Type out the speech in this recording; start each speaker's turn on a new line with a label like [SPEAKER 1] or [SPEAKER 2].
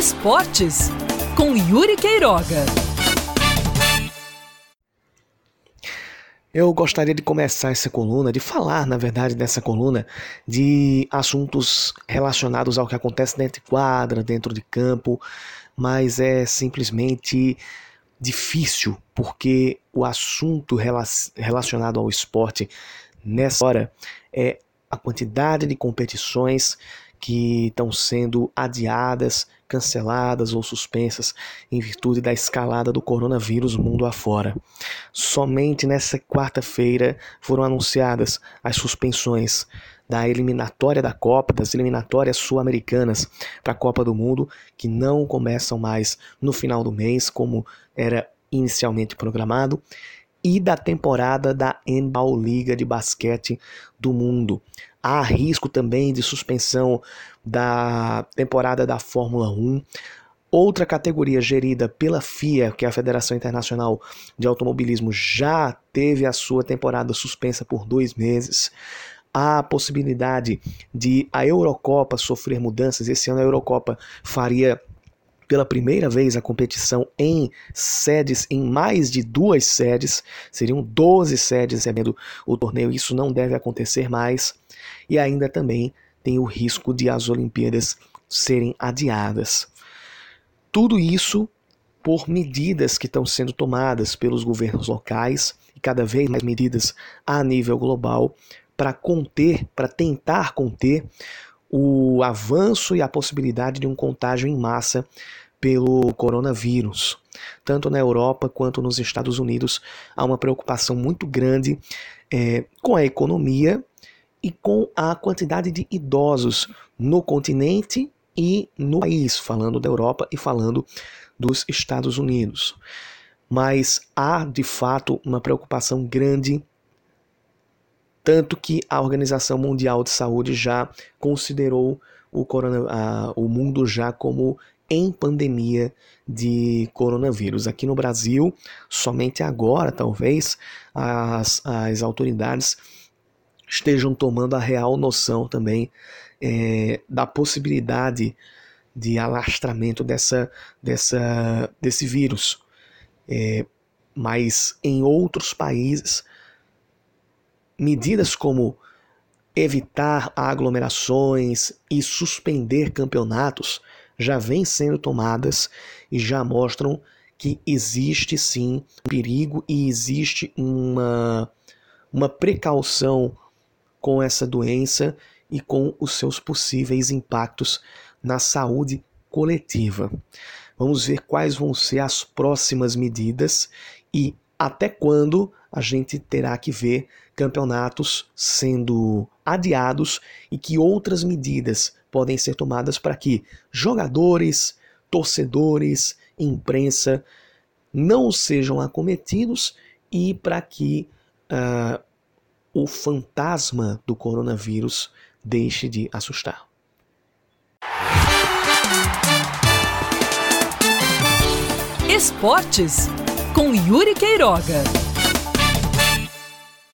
[SPEAKER 1] Esportes com Yuri Queiroga.
[SPEAKER 2] Eu gostaria de começar essa coluna, de falar, na verdade, dessa coluna, de assuntos relacionados ao que acontece dentro de quadra, dentro de campo, mas é simplesmente difícil, porque o assunto relacionado ao esporte nessa hora é a quantidade de competições que estão sendo adiadas, canceladas ou suspensas em virtude da escalada do coronavírus mundo afora. Somente nessa quarta-feira foram anunciadas as suspensões da eliminatória da Copa, das eliminatórias sul-americanas para a Copa do Mundo, que não começam mais no final do mês, como era inicialmente programado, e da temporada da NBA Liga de Basquete do Mundo. Há risco também de suspensão da temporada da Fórmula 1. Outra categoria gerida pela FIA, que é a Federação Internacional de Automobilismo, já teve a sua temporada suspensa por dois meses. Há a possibilidade de a Eurocopa sofrer mudanças. Esse ano a Eurocopa faria pela primeira vez a competição em sedes, em mais de duas sedes, seriam 12 sedes recebendo o torneio, isso não deve acontecer mais, e ainda também tem o risco de as Olimpíadas serem adiadas. Tudo isso por medidas que estão sendo tomadas pelos governos locais e cada vez mais medidas a nível global para conter, para tentar conter o avanço e a possibilidade de um contágio em massa pelo coronavírus. Tanto na Europa quanto nos Estados Unidos há uma preocupação muito grande é, com a economia e com a quantidade de idosos no continente e no país, falando da Europa e falando dos Estados Unidos. Mas há de fato uma preocupação grande tanto que a Organização Mundial de Saúde já considerou o, corona, a, o mundo já como em pandemia de coronavírus. Aqui no Brasil, somente agora, talvez, as, as autoridades estejam tomando a real noção também é, da possibilidade de alastramento dessa, dessa, desse vírus. É, mas em outros países medidas como evitar aglomerações e suspender campeonatos já vêm sendo tomadas e já mostram que existe sim um perigo e existe uma, uma precaução com essa doença e com os seus possíveis impactos na saúde coletiva. Vamos ver quais vão ser as próximas medidas e até quando a gente terá que ver campeonatos sendo adiados e que outras medidas podem ser tomadas para que jogadores, torcedores, imprensa não sejam acometidos e para que uh, o fantasma do coronavírus deixe de assustar.
[SPEAKER 1] Esportes com Yuri Queiroga.